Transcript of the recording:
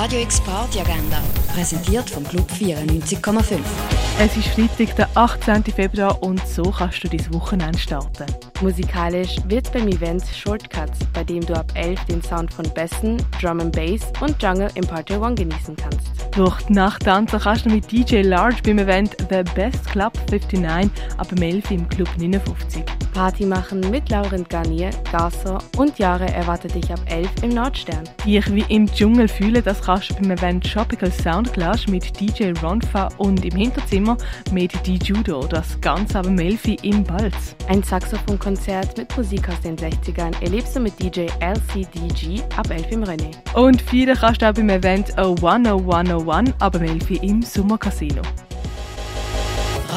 Radio X Party Agenda, präsentiert vom Club 94,5. Es ist Freitag, der 18. Februar und so kannst du dein Wochenende starten. Musikalisch wird beim Event Shortcuts, bei dem du ab 11 den Sound von Bessen, Drum and Bass und Jungle im Party One genießen kannst. Durch die Nacht tanzen kannst du mit DJ Large beim Event The Best Club 59 ab 11 im Club 59. Party machen mit Laurent Garnier, Gaso und Jahre erwartet dich ab 11 im Nordstern. Dich wie im Dschungel fühlen, das kannst du beim Event Tropical Sound Clash mit DJ Ronfa und im Hinterzimmer mit DJ Judo, das Ganze ab 11 im Balz. Ein Saxophonkonzert mit Musik aus den 60ern erlebst du mit DJ LCDG ab 11 im René. Und viele kannst du auch beim Event A 10101 ab 11 im Sommercasino.